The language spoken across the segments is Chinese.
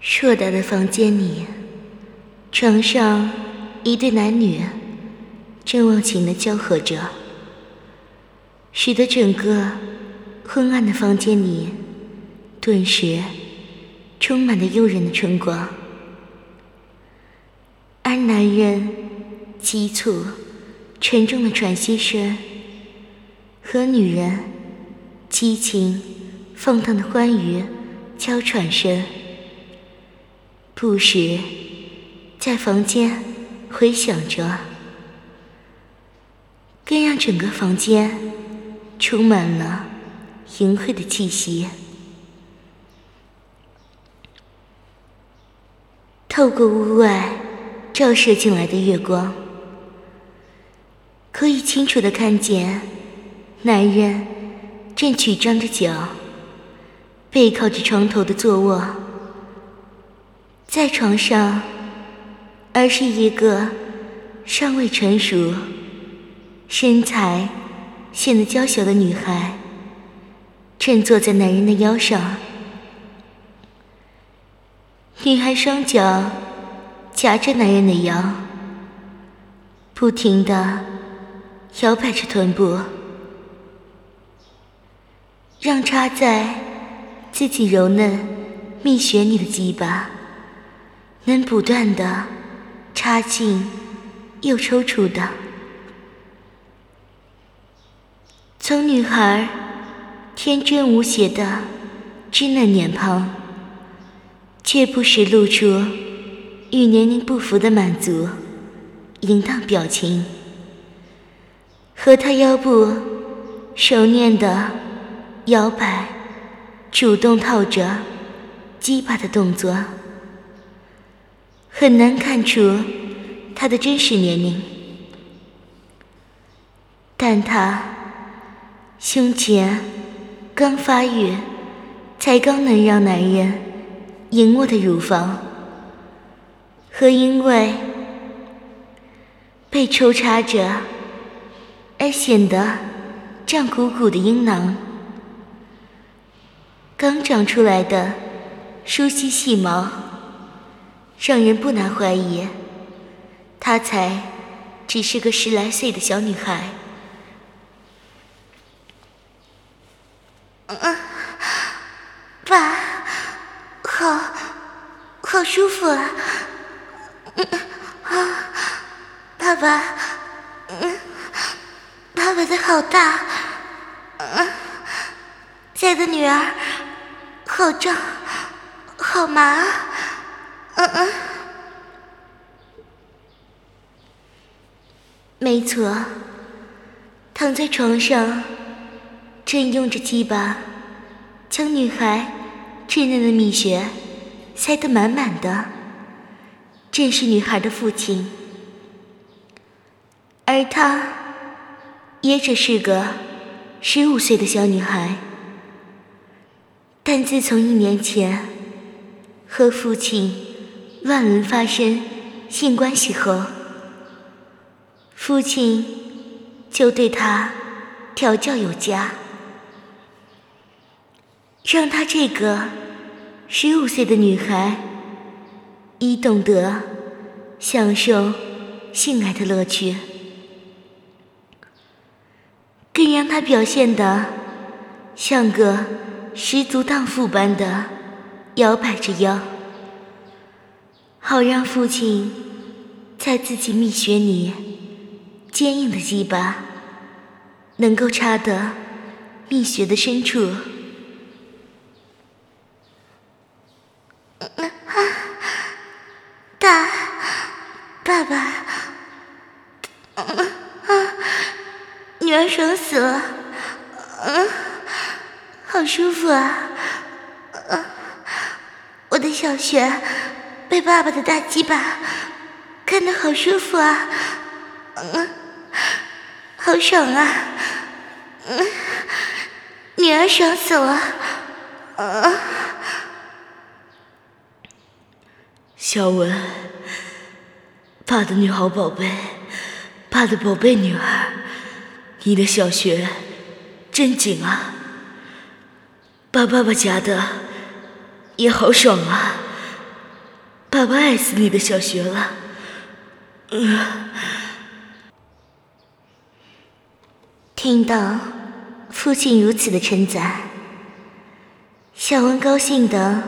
硕大的房间里，床上一对男女正忘情的交合着，使得整个昏暗的房间里顿时充满了诱人的春光。而男人急促、沉重的喘息声和女人激情、放荡的欢愉娇喘声。不时在房间回响着，更让整个房间充满了淫秽的气息。透过屋外照射进来的月光，可以清楚的看见男人正曲张着脚，背靠着床头的坐卧。在床上，而是一个尚未成熟、身材显得娇小的女孩，正坐在男人的腰上。女孩双脚夹着男人的腰，不停地摇摆着臀部，让插在自己柔嫩蜜穴里的鸡巴。能不断的插进又抽出的，从女孩天真无邪的稚嫩脸庞，却不时露出与年龄不符的满足淫荡表情，和她腰部熟练的摇摆、主动套着鸡巴的动作。很难看出他的真实年龄，但他胸前刚发育，才刚能让男人赢我的乳房，和因为被抽插着而显得胀鼓鼓的阴囊，刚长出来的疏细细毛。让人不难怀疑，她才只是个十来岁的小女孩。嗯，爸，好，好舒服啊！嗯啊，爸爸，嗯，爸爸的好大，嗯，在的女儿好胀，好麻。嗯嗯，没错，躺在床上，正用着鸡巴将女孩稚嫩的蜜穴塞得满满的，正是女孩的父亲，而她也只是个十五岁的小女孩，但自从一年前和父亲。乱伦发生性关系后，父亲就对他调教有加，让他这个十五岁的女孩已懂得享受性爱的乐趣，更让她表现的像个十足荡妇般的摇摆着腰。好让父亲在自己蜜穴里坚硬的鸡巴能够插得蜜穴的深处。大爸爸，女儿爽死了，嗯，好舒服啊，我的小雪被爸爸的大鸡巴看得好舒服啊，嗯，好爽啊，嗯，女儿爽死了，嗯。小文，爸的女好宝贝，爸的宝贝女儿，你的小穴真紧啊，把爸爸夹的也好爽啊，爸爸爱死你的小穴了，嗯。听到父亲如此的称赞，小文高兴的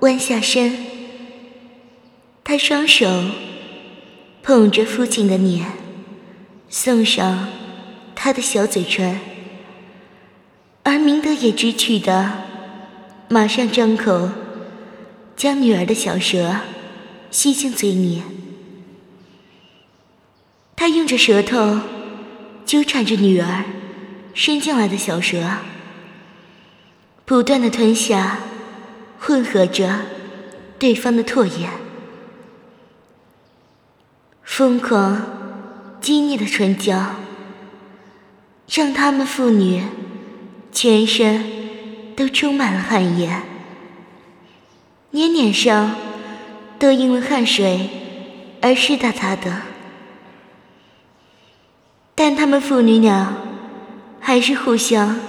弯下身。他双手捧着父亲的脸，送上他的小嘴唇，而明德也知趣的马上张口，将女儿的小舌吸进嘴里。他用着舌头纠缠着女儿伸进来的小舌，不断的吞下，混合着对方的唾液。疯狂、激烈的唇角，让他们父女全身都充满了汗液，连脸上都因为汗水而湿哒哒的。但他们父女俩还是互相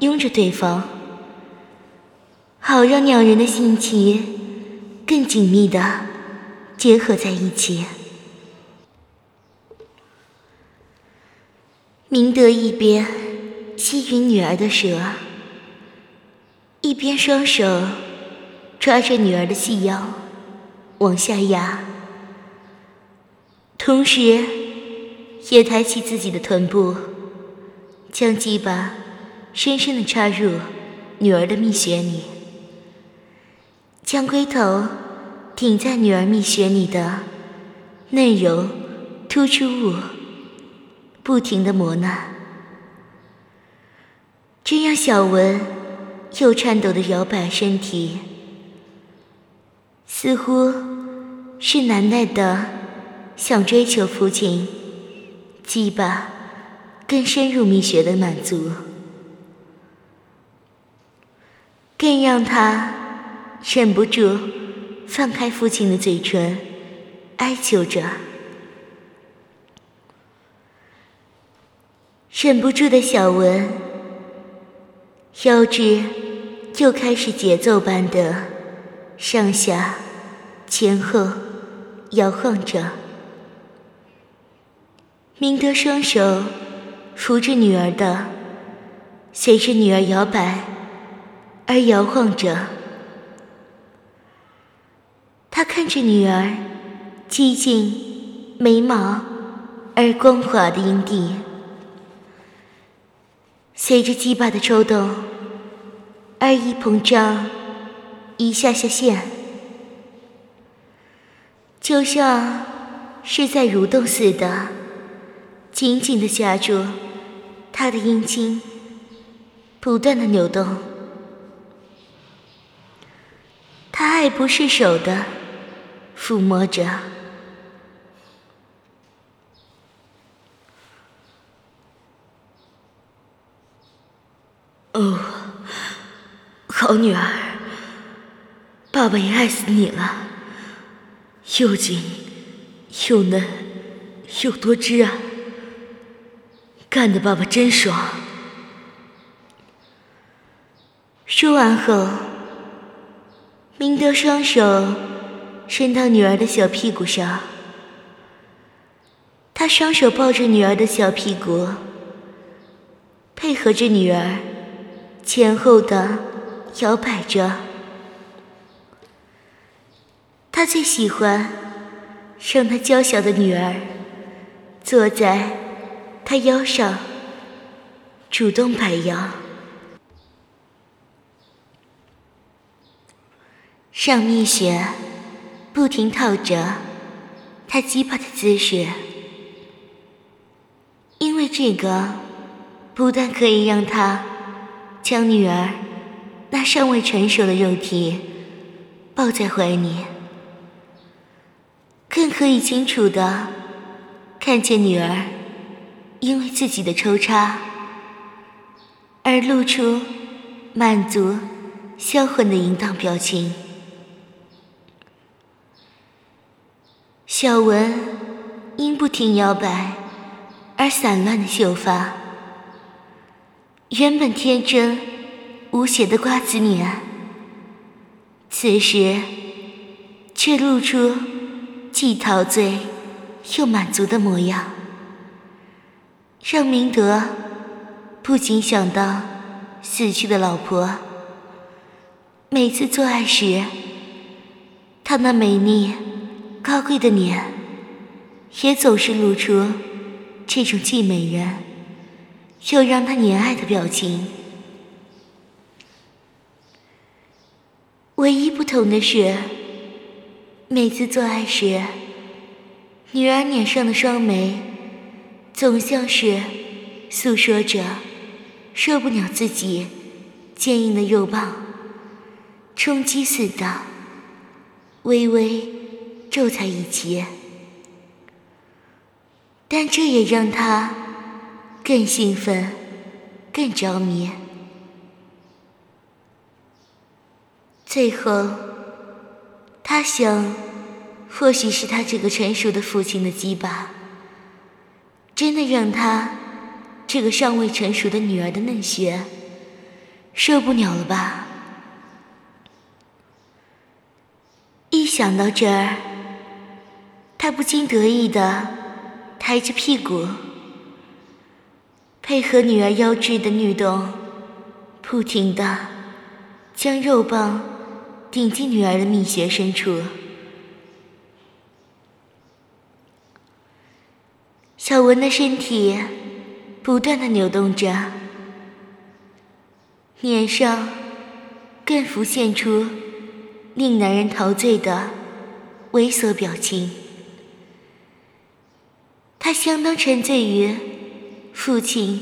拥着对方，好让两人的心情更紧密的结合在一起。明德一边吸吮女儿的舌，一边双手抓着女儿的细腰往下压，同时也抬起自己的臀部，将鸡巴深深的插入女儿的蜜穴里，将龟头顶在女儿蜜穴里的内容突出物。不停的磨难，这让小文又颤抖的摇摆身体，似乎是难耐的想追求父亲鸡巴更深入蜜穴的满足，更让他忍不住放开父亲的嘴唇，哀求着。忍不住的小文，腰肢又开始节奏般的上下、前后摇晃着。明德双手扶着女儿的，随着女儿摇摆而摇晃着。他看着女儿激进、眉毛而光滑的阴蒂。随着鸡巴的抽动，而一膨胀，一下下线，就像是在蠕动似的，紧紧的夹住他的阴茎，不断的扭动。他爱不释手的抚摸着。哦，好女儿，爸爸也爱死你了，又紧又嫩又多汁啊，干的爸爸真爽。说完后，明德双手伸到女儿的小屁股上，他双手抱着女儿的小屁股，配合着女儿。前后的摇摆着，他最喜欢让他娇小的女儿坐在他腰上，主动摆腰，让蜜雪不停套着他鸡巴的姿势，因为这个不但可以让他。将女儿那尚未成熟的肉体抱在怀里，更可以清楚的看见女儿因为自己的抽插而露出满足、销魂的淫荡表情。小文因不停摇摆而散乱的秀发，原本天真无邪的瓜子脸。此时，却露出既陶醉又满足的模样，让明德不禁想到死去的老婆。每次做爱时，他那美丽高贵的脸，也总是露出这种既美人又让他怜爱的表情。唯一不同的是，每次做爱时，女儿脸上的双眉总像是诉说着受不了自己坚硬的肉棒冲击似的，微微皱在一起。但这也让她更兴奋，更着迷。最后，他想，或许是他这个成熟的父亲的鸡巴，真的让他这个尚未成熟的女儿的嫩穴受不了了吧？一想到这儿，他不禁得意的抬着屁股，配合女儿腰肢的律动，不停的将肉棒。顶进女儿的蜜穴深处，小文的身体不断的扭动着，脸上更浮现出令男人陶醉的猥琐表情。他相当沉醉于父亲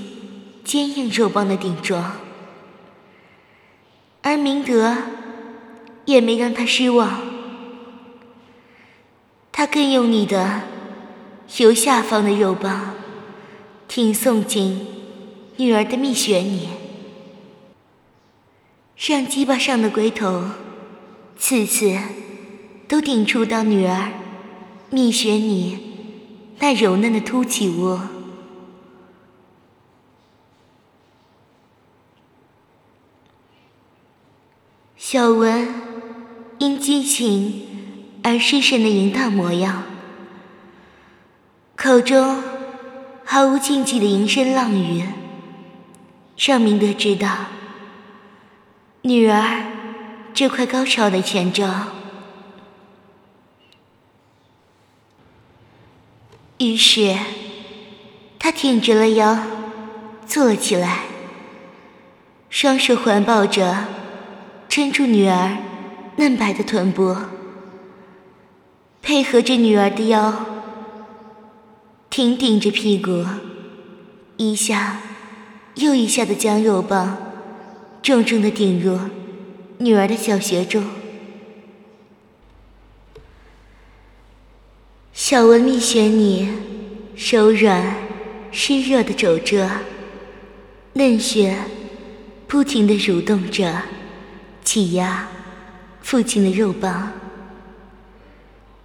坚硬肉棒的顶撞，而明德。也没让他失望，他更用力的由下方的肉棒挺送进女儿的蜜穴里，让鸡巴上的龟头次次都顶触到女儿蜜穴里那柔嫩的凸起窝。小文。激情而失神的淫荡模样，口中毫无禁忌的淫声浪语，让明德知道女儿这块高潮的前兆。于是，他挺直了腰，坐起来，双手环抱着，撑住女儿。嫩白的臀部，配合着女儿的腰，挺顶着屁股，一下又一下的将肉棒重重的顶入女儿的小穴中。小文蜜穴里柔软湿热的肘着，嫩穴不停的蠕动着，挤压。父亲的肉棒，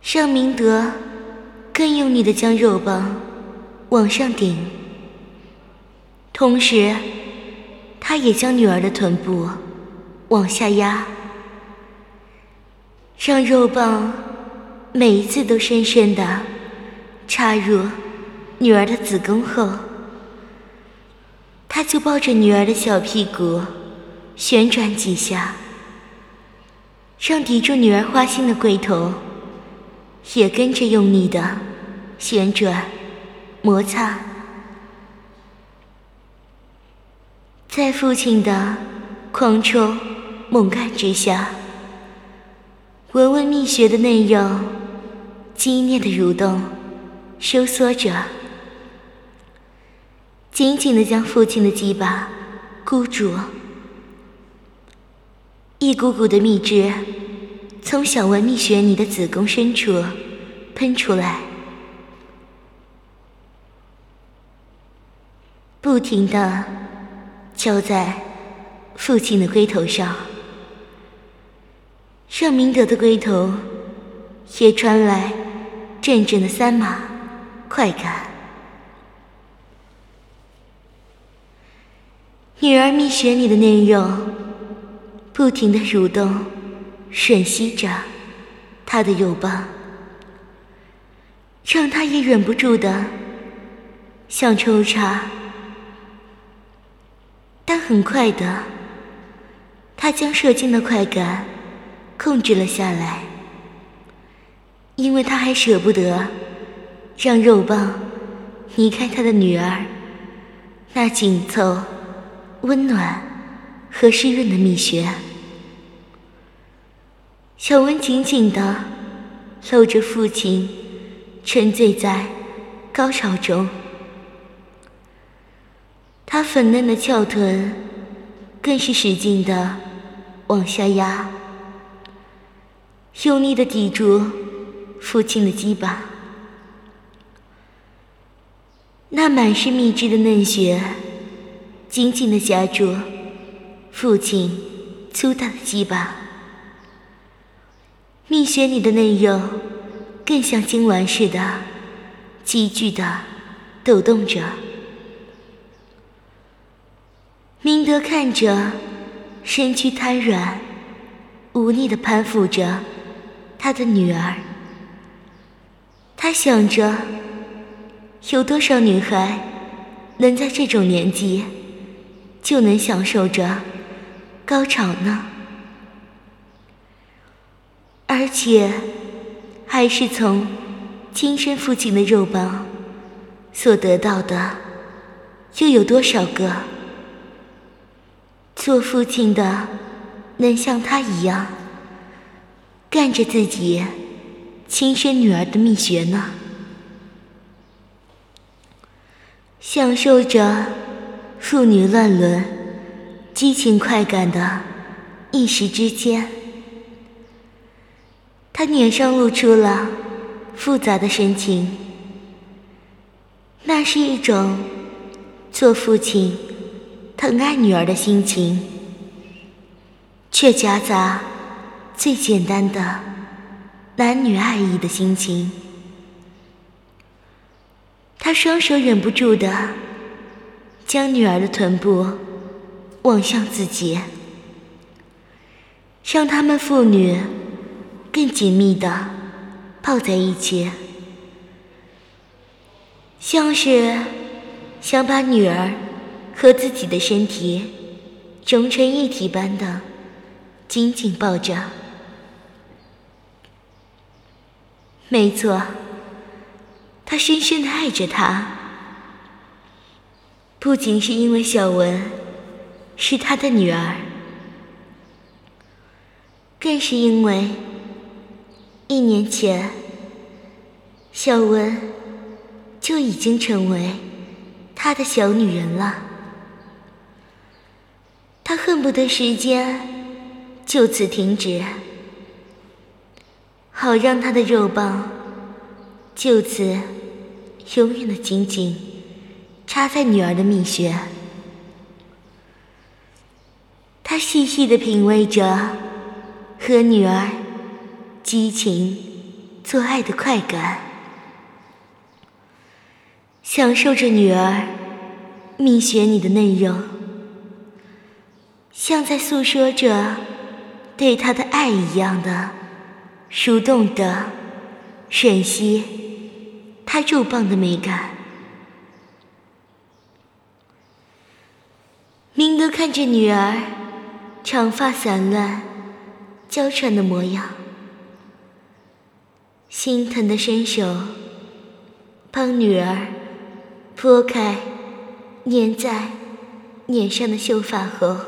让明德更用力的将肉棒往上顶，同时，他也将女儿的臀部往下压，让肉棒每一次都深深的插入女儿的子宫后，他就抱着女儿的小屁股旋转几下。让抵住女儿花心的龟头也跟着用力的旋转、摩擦，在父亲的狂抽猛干之下，文文蜜穴的内肉激烈的蠕动、收缩着，紧紧的将父亲的鸡巴箍住。一股股的蜜汁从小文蜜雪你的子宫深处喷出来，不停的浇在父亲的龟头上，让明德的龟头也传来阵阵的三马快感。女儿蜜雪你的嫩肉不停的蠕动。吮吸着他的肉棒，让他也忍不住的想抽插，但很快的，他将射精的快感控制了下来，因为他还舍不得让肉棒离开他的女儿那紧凑、温暖和湿润的蜜穴。小文紧紧地搂着父亲，沉醉在高潮中。他粉嫩的翘臀更是使劲地往下压，用力地抵住父亲的鸡巴。那满是蜜汁的嫩穴紧紧地夹住父亲粗大的鸡巴。蜜穴里的嫩肉更像痉挛似的，急剧的抖动着。明德看着，身躯瘫软，无力的攀附着他的女儿。他想着，有多少女孩能在这种年纪就能享受着高潮呢？而且，还是从亲生父亲的肉包所得到的，又有多少个做父亲的能像他一样干着自己亲生女儿的蜜穴呢？享受着父女乱伦、激情快感的一时之间。他脸上露出了复杂的神情，那是一种做父亲疼爱女儿的心情，却夹杂最简单的男女爱意的心情。他双手忍不住的将女儿的臀部望向自己，让他们父女。更紧密的抱在一起，像是想把女儿和自己的身体融成一体般的紧紧抱着。没错，他深深的爱着她，不仅是因为小文是他的女儿，更是因为。一年前，小文就已经成为他的小女人了。他恨不得时间就此停止，好让他的肉棒就此永远的紧紧插在女儿的蜜穴。他细细的品味着和女儿。激情做爱的快感，享受着女儿蜜穴里的内容，像在诉说着对她的爱一样的蠕动的吮吸她肉棒的美感。明德看着女儿长发散乱、娇喘的模样。心疼的伸手，帮女儿拨开粘在脸上的秀发后，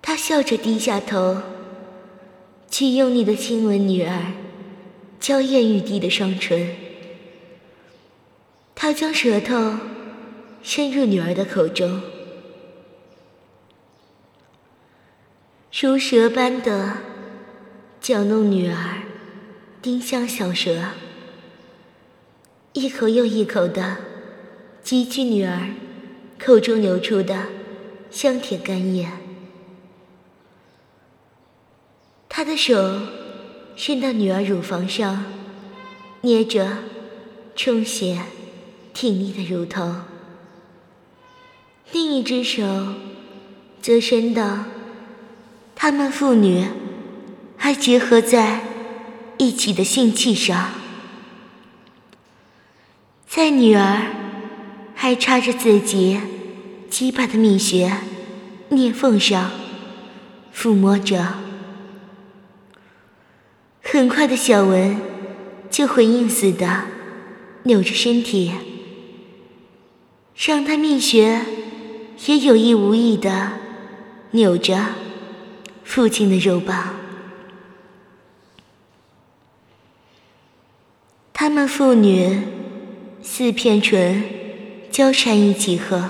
他笑着低下头，去用力的亲吻女儿娇艳欲滴的双唇。他将舌头伸入女儿的口中，如蛇般的搅弄女儿，丁香小蛇，一口又一口的汲取女儿口中流出的香甜甘液。他的手伸到女儿乳房上，捏着充血、挺立的乳头，另一只手则伸到他们父女。还结合在一起的性器上，在女儿还插着自己鸡巴的蜜穴裂缝上抚摸着，很快的小文就回应似的扭着身体，让他蜜穴也有意无意的扭着父亲的肉棒。他们父女四片唇交缠一起后，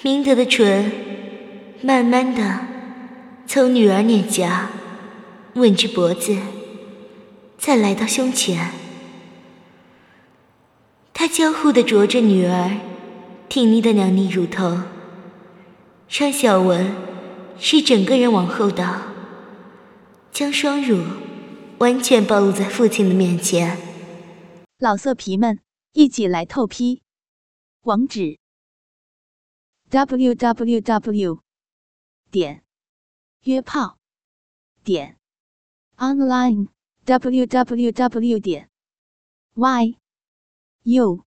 明德的唇慢慢的从女儿脸颊吻至脖子，再来到胸前。他交互的啄着女儿挺立的两粒乳头，让小文是整个人往后倒，将双乳。完全暴露在父亲的面前。老色皮们，一起来透批！网址：w w w 点约炮点 online w w w 点 y u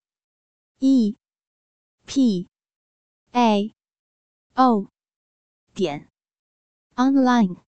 e p a o 点 online。